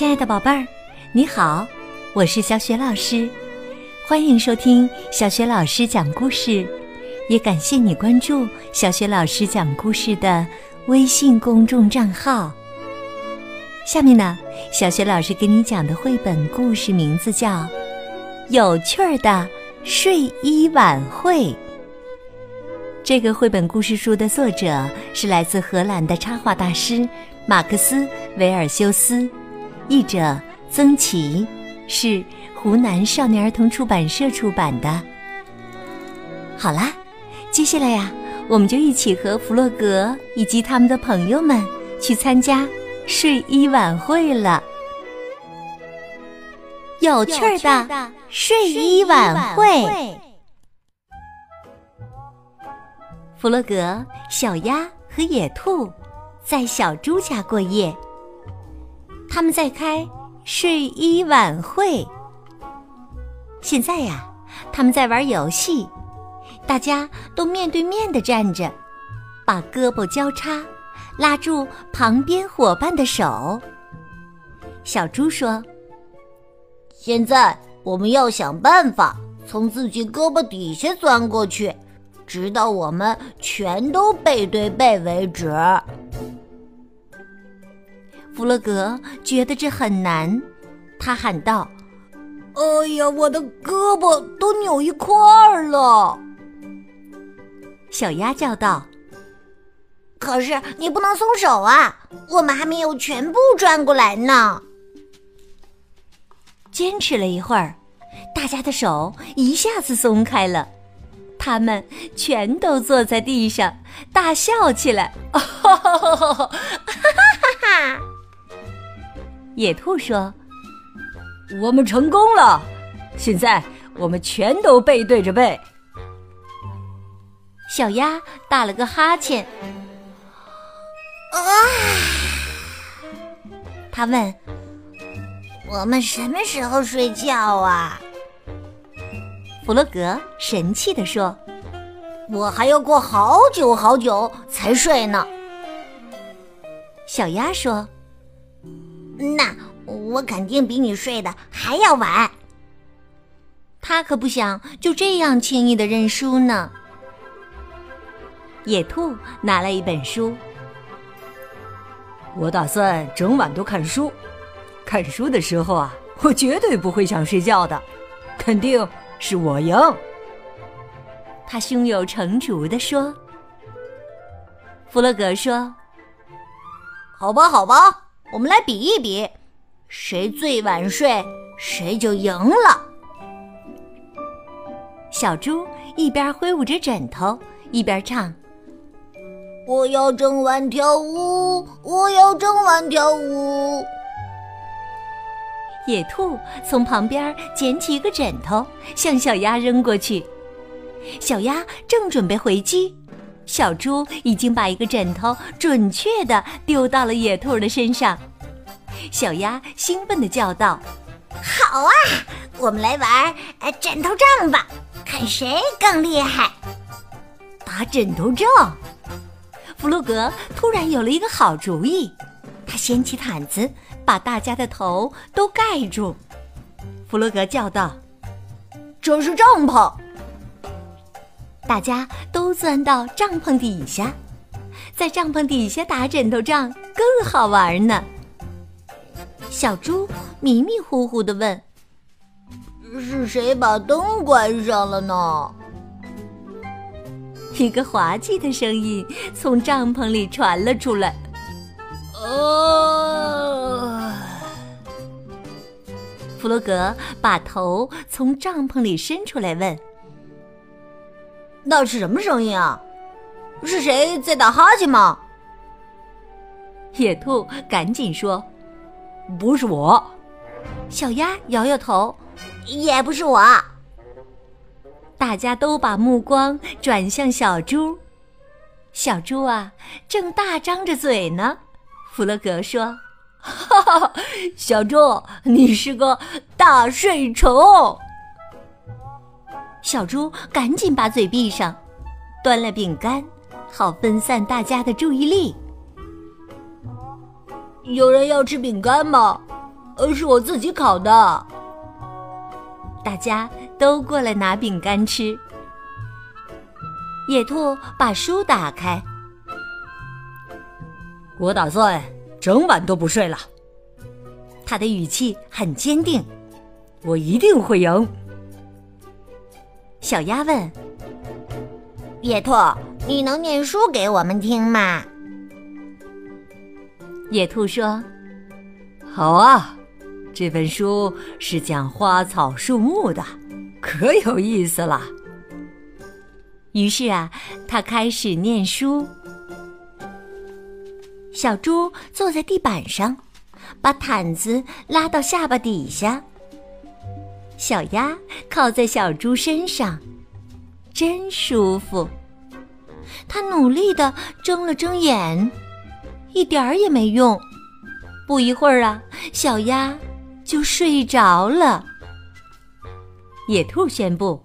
亲爱的宝贝儿，你好，我是小雪老师，欢迎收听小雪老师讲故事，也感谢你关注小雪老师讲故事的微信公众账号。下面呢，小雪老师给你讲的绘本故事名字叫《有趣儿的睡衣晚会》。这个绘本故事书的作者是来自荷兰的插画大师马克思·维尔修斯，译者曾琦，是湖南少年儿童出版社出版的。好啦，接下来呀，我们就一起和弗洛格以及他们的朋友们去参加睡衣晚会了。有趣的睡衣晚会。弗洛格、小鸭和野兔在小猪家过夜，他们在开睡衣晚会。现在呀，他们在玩游戏，大家都面对面的站着，把胳膊交叉，拉住旁边伙伴的手。小猪说：“现在我们要想办法从自己胳膊底下钻过去。”直到我们全都背对背为止。弗洛格觉得这很难，他喊道：“哎呀，我的胳膊都扭一块儿了！”小鸭叫道：“可是你不能松手啊，我们还没有全部转过来呢。”坚持了一会儿，大家的手一下子松开了。他们全都坐在地上大笑起来，哈哈哈哈哈！野兔说：“我们成功了，现在我们全都背对着背。”小鸭打了个哈欠，啊！他问：“我们什么时候睡觉啊？”弗洛格神气地说：“我还要过好久好久才睡呢。”小鸭说：“那我肯定比你睡的还要晚。”他可不想就这样轻易的认输呢。野兔拿来一本书，我打算整晚都看书。看书的时候啊，我绝对不会想睡觉的，肯定。是我赢，他胸有成竹地说。弗洛格说：“好吧，好吧，我们来比一比，谁最晚睡，谁就赢了。”小猪一边挥舞着枕头，一边唱：“我要整晚跳舞，我要整晚跳舞。”野兔从旁边捡起一个枕头，向小鸭扔过去。小鸭正准备回击，小猪已经把一个枕头准确地丢到了野兔的身上。小鸭兴奋地叫道：“好啊，我们来玩枕头仗吧，看谁更厉害！”打枕头仗，弗洛格突然有了一个好主意，他掀起毯子。把大家的头都盖住，弗洛格叫道：“这是帐篷！”大家都钻到帐篷底下，在帐篷底下打枕头仗更好玩呢。小猪迷迷糊糊的问：“是谁把灯关上了呢？”一个滑稽的声音从帐篷里传了出来：“哦。”弗洛格把头从帐篷里伸出来，问：“那是什么声音啊？是谁在打哈欠吗？”野兔赶紧说：“不是我。”小鸭摇摇头：“也不是我。”大家都把目光转向小猪。小猪啊，正大张着嘴呢。弗洛格说。哈哈，小猪，你是个大睡虫。小猪赶紧把嘴闭上，端了饼干，好分散大家的注意力。有人要吃饼干吗？呃，是我自己烤的。大家都过来拿饼干吃。野兔把书打开，我打算整晚都不睡了。他的语气很坚定，我一定会赢。小鸭问：“野兔，你能念书给我们听吗？”野兔说：“好啊，这本书是讲花草树木的，可有意思了。”于是啊，他开始念书。小猪坐在地板上，把毯子拉到下巴底下。小鸭靠在小猪身上，真舒服。它努力的睁了睁眼，一点儿也没用。不一会儿啊，小鸭就睡着了。野兔宣布：“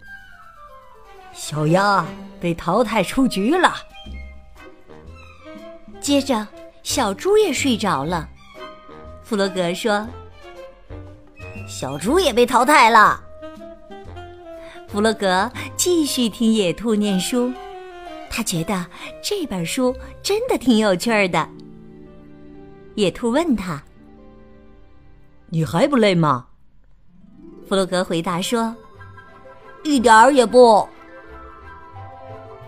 小鸭被淘汰出局了。”接着，小猪也睡着了。弗洛格说。小猪也被淘汰了。弗洛格继续听野兔念书，他觉得这本书真的挺有趣的。野兔问他：“你还不累吗？”弗洛格回答说：“一点儿也不。”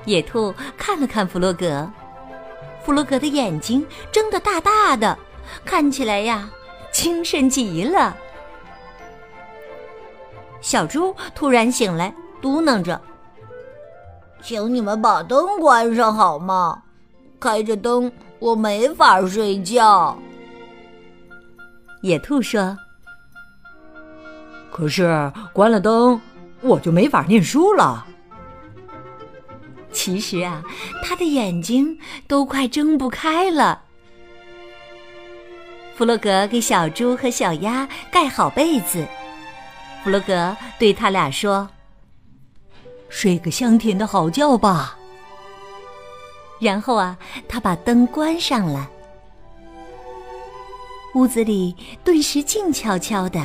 野兔看了看弗洛格，弗洛格的眼睛睁得大大的，看起来呀，精神极了。小猪突然醒来，嘟囔着：“请你们把灯关上好吗？开着灯我没法睡觉。”野兔说：“可是关了灯，我就没法念书了。”其实啊，他的眼睛都快睁不开了。弗洛格给小猪和小鸭盖好被子。弗洛格对他俩说：“睡个香甜的好觉吧。”然后啊，他把灯关上了，屋子里顿时静悄悄的，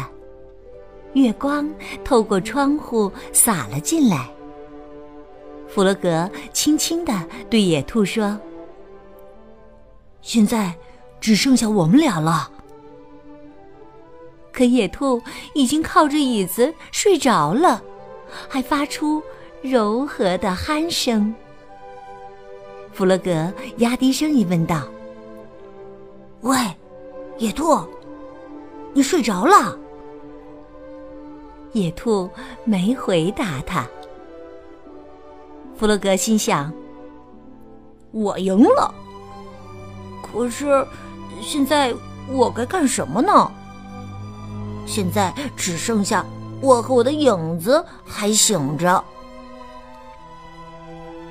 月光透过窗户洒了进来。弗洛格轻轻的对野兔说：“现在只剩下我们俩了。”可野兔已经靠着椅子睡着了，还发出柔和的鼾声。弗洛格压低声音问道：“喂，野兔，你睡着了？”野兔没回答他。弗洛格心想：“我赢了，可是现在我该干什么呢？”现在只剩下我和我的影子还醒着。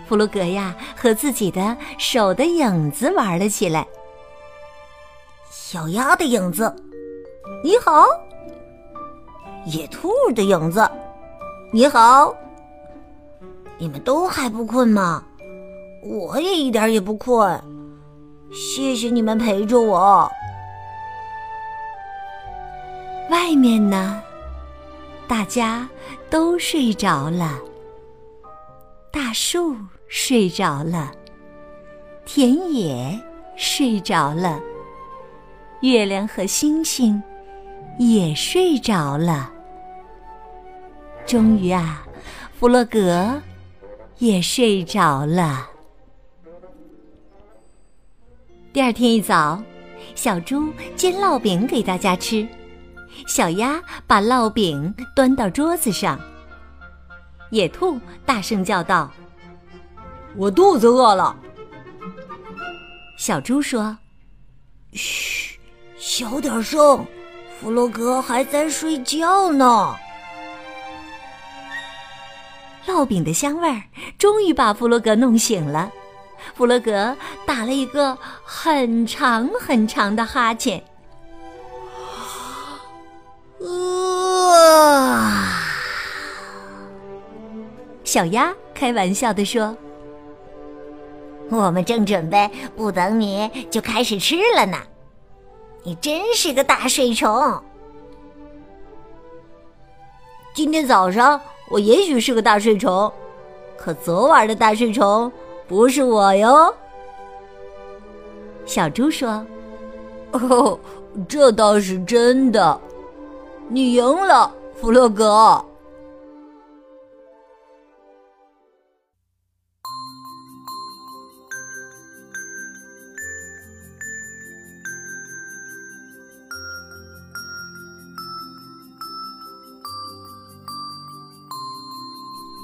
弗洛格呀，和自己的手的影子玩了起来。小鸭的影子，你好；野兔的影子，你好。你们都还不困吗？我也一点也不困。谢谢你们陪着我。外面呢，大家都睡着了。大树睡着了，田野睡着了，月亮和星星也睡着了。终于啊，弗洛格也睡着了。第二天一早，小猪煎烙饼给大家吃。小鸭把烙饼端到桌子上。野兔大声叫道：“我肚子饿了。”小猪说：“嘘，小点声，弗洛格还在睡觉呢。”烙饼的香味儿终于把弗洛格弄醒了。弗洛格打了一个很长很长的哈欠。小鸭开玩笑的说：“我们正准备不等你就开始吃了呢。你真是个大睡虫，今天早上我也许是个大睡虫，可昨晚的大睡虫不是我哟。”小猪说：“哦，这倒是真的，你赢了，弗洛格。”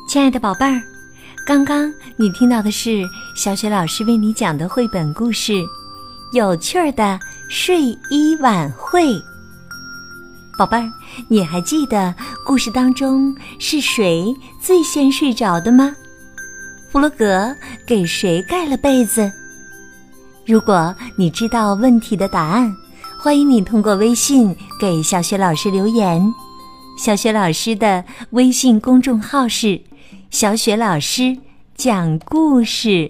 亲爱的宝贝儿，刚刚你听到的是小雪老师为你讲的绘本故事《有趣儿的睡衣晚会》。宝贝儿，你还记得故事当中是谁最先睡着的吗？弗洛格给谁盖了被子？如果你知道问题的答案，欢迎你通过微信给小雪老师留言。小雪老师的微信公众号是。小雪老师讲故事，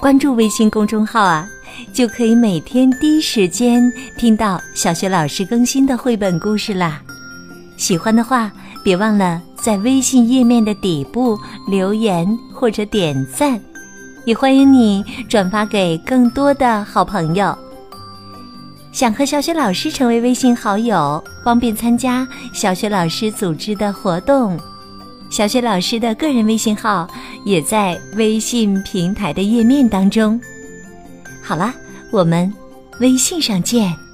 关注微信公众号啊，就可以每天第一时间听到小雪老师更新的绘本故事啦。喜欢的话，别忘了在微信页面的底部留言或者点赞，也欢迎你转发给更多的好朋友。想和小雪老师成为微信好友，方便参加小雪老师组织的活动。小雪老师的个人微信号也在微信平台的页面当中。好了，我们微信上见。